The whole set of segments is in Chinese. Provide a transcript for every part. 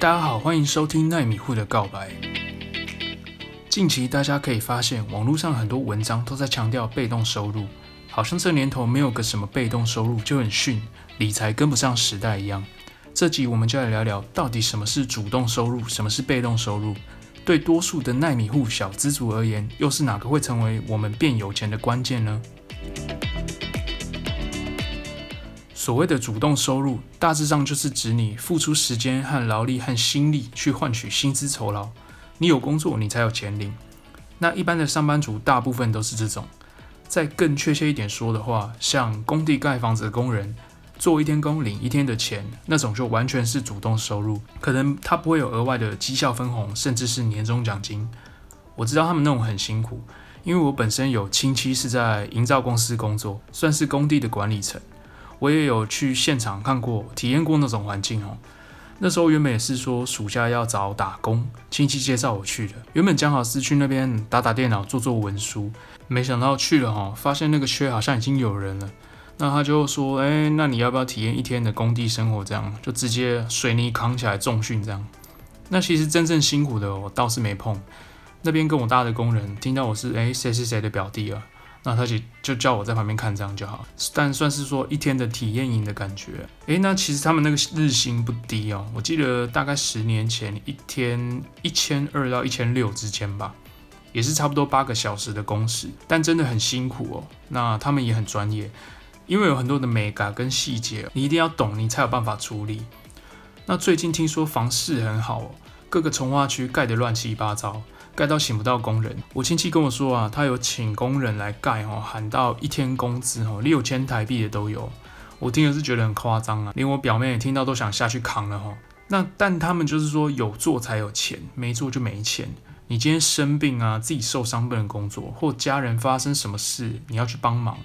大家好，欢迎收听奈米户的告白。近期大家可以发现，网络上很多文章都在强调被动收入，好像这年头没有个什么被动收入就很逊，理财跟不上时代一样。这集我们就来聊聊，到底什么是主动收入，什么是被动收入？对多数的奈米户小资族而言，又是哪个会成为我们变有钱的关键呢？所谓的主动收入，大致上就是指你付出时间和劳力和心力去换取薪资酬劳。你有工作，你才有钱领。那一般的上班族大部分都是这种。再更确切一点说的话，像工地盖房子的工人，做一天工领一天的钱，那种就完全是主动收入。可能他不会有额外的绩效分红，甚至是年终奖金。我知道他们那种很辛苦，因为我本身有亲戚是在营造公司工作，算是工地的管理层。我也有去现场看过，体验过那种环境哦。那时候原本也是说暑假要找打工，亲戚介绍我去的。原本讲好是去那边打打电脑、做做文书，没想到去了哈，发现那个缺好像已经有人了。那他就说：“哎，那你要不要体验一天的工地生活？这样就直接水泥扛起来重训这样。”那其实真正辛苦的我倒是没碰。那边跟我搭的工人听到我是哎谁谁谁的表弟啊。那他就就叫我在旁边看这样就好，但算是说一天的体验营的感觉。诶，那其实他们那个日薪不低哦，我记得大概十年前一天一千二到一千六之间吧，也是差不多八个小时的工时，但真的很辛苦哦。那他们也很专业，因为有很多的美感跟细节，你一定要懂，你才有办法处理。那最近听说房市很好哦，各个从化区盖得乱七八糟。盖到请不到工人，我亲戚跟我说啊，他有请工人来盖吼，喊到一天工资吼六千台币的都有，我听的是觉得很夸张啊，连我表妹也听到都想下去扛了吼。那但他们就是说有做才有钱，没做就没钱。你今天生病啊，自己受伤不能工作，或家人发生什么事，你要去帮忙。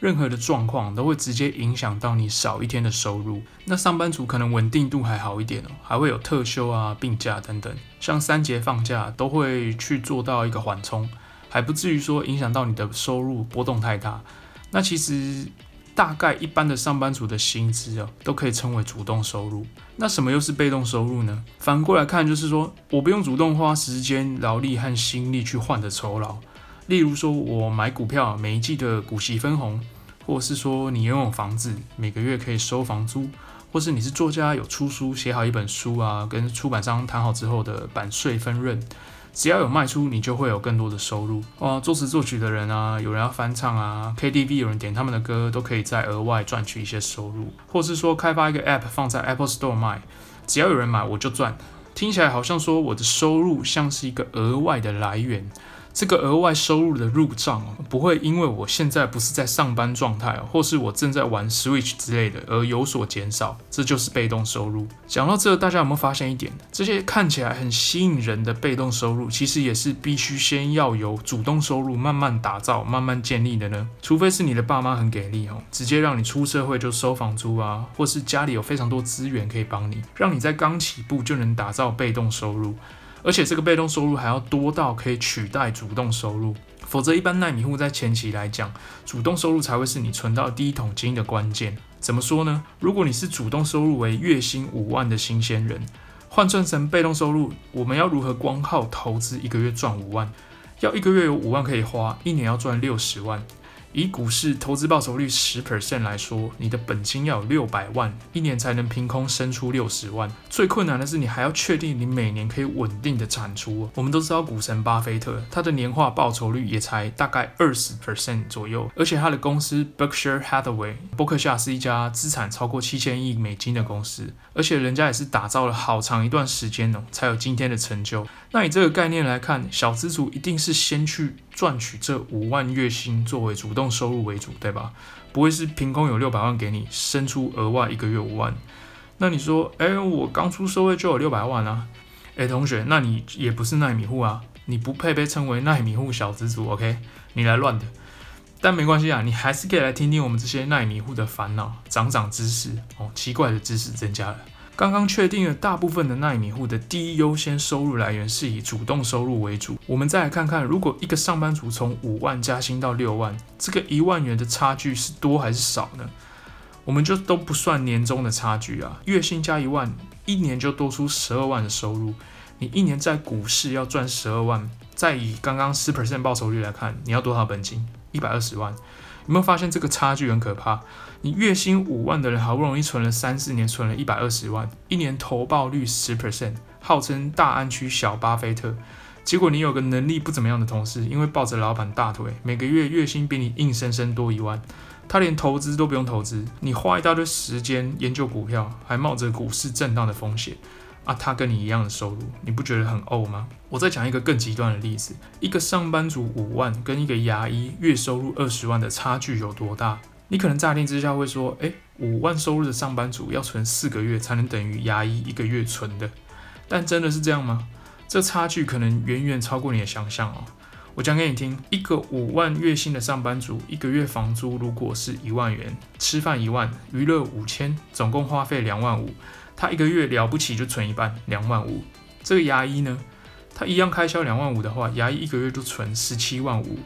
任何的状况都会直接影响到你少一天的收入。那上班族可能稳定度还好一点哦，还会有特休啊、病假等等，像三节放假都会去做到一个缓冲，还不至于说影响到你的收入波动太大。那其实大概一般的上班族的薪资哦，都可以称为主动收入。那什么又是被动收入呢？反过来看，就是说我不用主动花时间、劳力和心力去换的酬劳。例如说，我买股票，每一季的股息分红，或者是说你拥有房子，每个月可以收房租，或是你是作家，有出书，写好一本书啊，跟出版商谈好之后的版税分润，只要有卖出，你就会有更多的收入。哦，作词作曲的人啊，有人要翻唱啊，KTV 有人点他们的歌，都可以再额外赚取一些收入。或是说开发一个 App 放在 Apple Store 卖，只要有人买我就赚。听起来好像说我的收入像是一个额外的来源。这个额外收入的入账不会因为我现在不是在上班状态，或是我正在玩 Switch 之类的而有所减少，这就是被动收入。讲到这，大家有没有发现一点？这些看起来很吸引人的被动收入，其实也是必须先要由主动收入慢慢打造、慢慢建立的呢？除非是你的爸妈很给力哦，直接让你出社会就收房租啊，或是家里有非常多资源可以帮你，让你在刚起步就能打造被动收入。而且这个被动收入还要多到可以取代主动收入，否则一般耐米户在前期来讲，主动收入才会是你存到第一桶金的关键。怎么说呢？如果你是主动收入为月薪五万的新鲜人，换算成被动收入，我们要如何光靠投资一个月赚五万？要一个月有五万可以花，一年要赚六十万。以股市投资报酬率十 percent 来说，你的本金要有六百万，一年才能凭空生出六十万。最困难的是，你还要确定你每年可以稳定的产出。我们都知道股神巴菲特，他的年化报酬率也才大概二十 percent 左右，而且他的公司 Berkshire Hathaway 伯克夏是一家资产超过七千亿美金的公司，而且人家也是打造了好长一段时间呢，才有今天的成就。那以这个概念来看，小资族一定是先去赚取这五万月薪作为主动收入为主，对吧？不会是凭空有六百万给你生出额外一个月五万。那你说，哎，我刚出社会就有六百万啊？哎，同学，那你也不是耐米户啊，你不配被称为耐米户小资族，OK？你来乱的。但没关系啊，你还是可以来听听我们这些耐米户的烦恼，长长知识哦，奇怪的知识增加了。刚刚确定了，大部分的奈米户的第一优先收入来源是以主动收入为主。我们再来看看，如果一个上班族从五万加薪到六万，这个一万元的差距是多还是少呢？我们就都不算年终的差距啊，月薪加一万，一年就多出十二万的收入。你一年在股市要赚十二万，再以刚刚十 percent 报酬率来看，你要多少本金？一百二十万。有没有发现这个差距很可怕？你月薪五万的人，好不容易存了三四年，存了一百二十万，一年投报率十 percent，号称大安区小巴菲特。结果你有个能力不怎么样的同事，因为抱着老板大腿，每个月月薪比你硬生生多一万，他连投资都不用投资，你花一大堆时间研究股票，还冒着股市震荡的风险。啊，他跟你一样的收入，你不觉得很呕吗？我再讲一个更极端的例子，一个上班族五万跟一个牙医月收入二十万的差距有多大？你可能乍听之下会说，诶，五万收入的上班族要存四个月才能等于牙医一个月存的，但真的是这样吗？这差距可能远远超过你的想象哦。我讲给你听，一个五万月薪的上班族，一个月房租如果是一万元，吃饭一万，娱乐五千，总共花费两万五。他一个月了不起就存一半，两万五。这个牙医呢，他一样开销两万五的话，牙医一个月就存十七万五。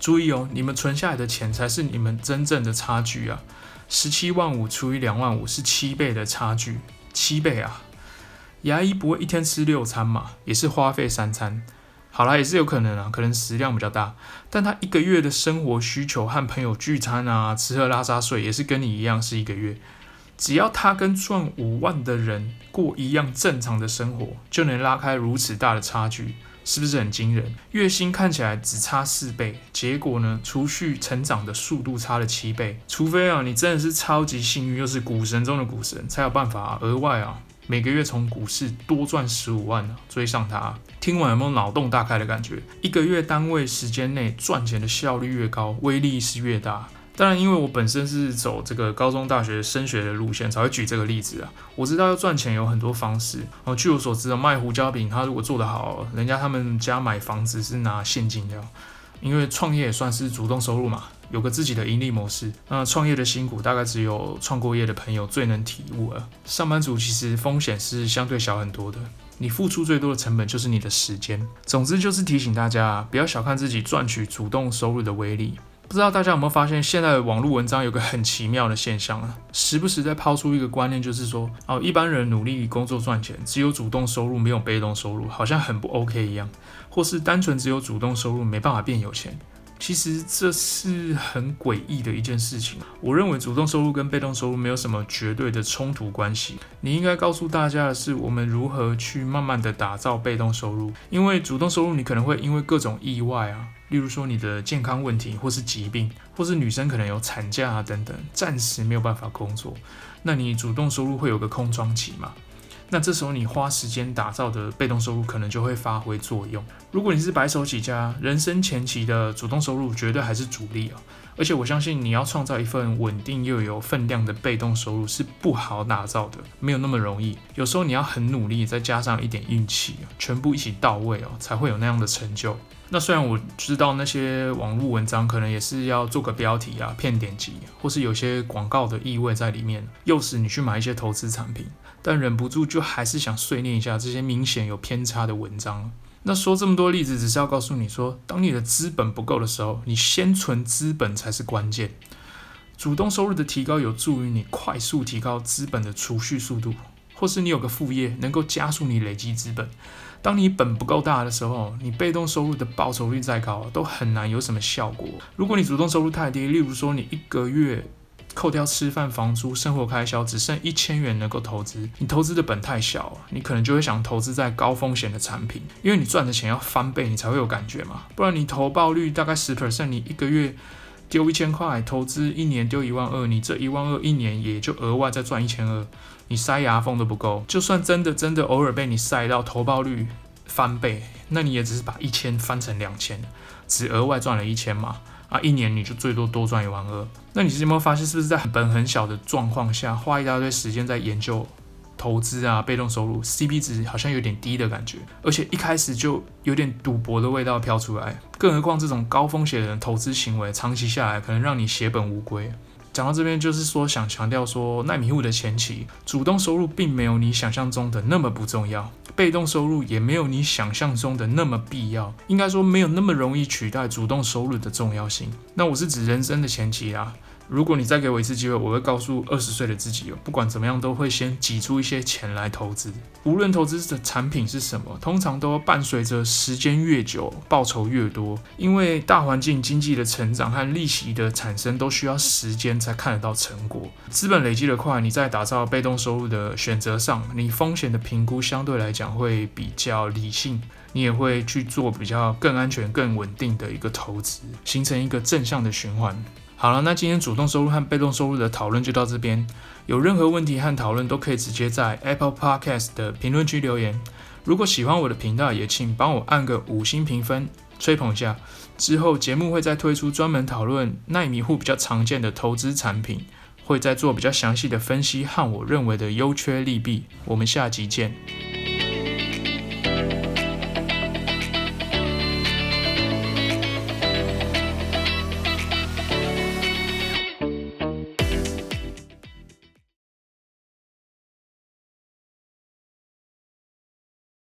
注意哦，你们存下来的钱才是你们真正的差距啊！十七万五除以两万五是七倍的差距，七倍啊！牙医不会一天吃六餐嘛，也是花费三餐。好啦，也是有可能啊，可能食量比较大，但他一个月的生活需求和朋友聚餐啊，吃喝拉撒睡也是跟你一样是一个月。只要他跟赚五万的人过一样正常的生活，就能拉开如此大的差距，是不是很惊人？月薪看起来只差四倍，结果呢，储蓄成长的速度差了七倍。除非啊，你真的是超级幸运，又是股神中的股神，才有办法额外啊，每个月从股市多赚十五万啊，追上他。听完有没有脑洞大开的感觉？一个月单位时间内赚钱的效率越高，威力是越大。当然，因为我本身是走这个高中、大学升学的路线，才会举这个例子啊。我知道要赚钱有很多方式。哦，据我所知的卖胡椒饼，他如果做得好，人家他们家买房子是拿现金的。因为创业也算是主动收入嘛，有个自己的盈利模式。那创业的辛苦，大概只有创过业的朋友最能体悟了。上班族其实风险是相对小很多的，你付出最多的成本就是你的时间。总之就是提醒大家，不要小看自己赚取主动收入的威力。不知道大家有没有发现，现在的网络文章有个很奇妙的现象啊，时不时在抛出一个观念，就是说，哦，一般人努力工作赚钱，只有主动收入没有被动收入，好像很不 OK 一样，或是单纯只有主动收入没办法变有钱。其实这是很诡异的一件事情。我认为主动收入跟被动收入没有什么绝对的冲突关系。你应该告诉大家的是，我们如何去慢慢的打造被动收入。因为主动收入你可能会因为各种意外啊，例如说你的健康问题，或是疾病，或是女生可能有产假啊等等，暂时没有办法工作，那你主动收入会有个空窗期吗？那这时候你花时间打造的被动收入可能就会发挥作用。如果你是白手起家，人生前期的主动收入绝对还是主力啊。而且我相信你要创造一份稳定又有分量的被动收入是不好打造的，没有那么容易。有时候你要很努力，再加上一点运气，全部一起到位哦，才会有那样的成就。那虽然我知道那些网络文章可能也是要做个标题啊，骗点击，或是有些广告的意味在里面，诱使你去买一些投资产品。但忍不住就还是想碎念一下这些明显有偏差的文章。那说这么多例子，只是要告诉你说，当你的资本不够的时候，你先存资本才是关键。主动收入的提高有助于你快速提高资本的储蓄速度，或是你有个副业能够加速你累积资本。当你本不够大的时候，你被动收入的报酬率再高，都很难有什么效果。如果你主动收入太低，例如说你一个月。扣掉吃饭、房租、生活开销，只剩一千元能够投资。你投资的本太小，你可能就会想投资在高风险的产品，因为你赚的钱要翻倍，你才会有感觉嘛。不然你投报率大概十 percent，你一个月丢一千块，投资一年丢一万二，你这一万二一年也就额外再赚一千二，你塞牙缝都不够。就算真的真的偶尔被你塞到投报率翻倍，那你也只是把一千翻成两千，只额外赚了一千嘛。啊，一年你就最多多赚一万二，那你是有没有发现，是不是在本很小的状况下，花一大堆时间在研究投资啊、被动收入，CP 值好像有点低的感觉，而且一开始就有点赌博的味道飘出来。更何况这种高风险的投资行为，长期下来可能让你血本无归。讲到这边，就是说想强调说，奈米户的前期主动收入并没有你想象中的那么不重要，被动收入也没有你想象中的那么必要，应该说没有那么容易取代主动收入的重要性。那我是指人生的前期啊，如果你再给我一次机会，我会告诉二十岁的自己，不管怎么样都会先挤出一些钱来投资。无论投资的产品是什么，通常都伴随着时间越久，报酬越多。因为大环境经济的成长和利息的产生都需要时间才看得到成果。资本累积的快，你在打造被动收入的选择上，你风险的评估相对来讲会比较理性，你也会去做比较更安全、更稳定的一个投资，形成一个正向的循环。好了，那今天主动收入和被动收入的讨论就到这边。有任何问题和讨论都可以直接在 Apple Podcast 的评论区留言。如果喜欢我的频道，也请帮我按个五星评分，吹捧一下。之后节目会再推出专门讨论奈米户比较常见的投资产品，会再做比较详细的分析和我认为的优缺利弊。我们下集见。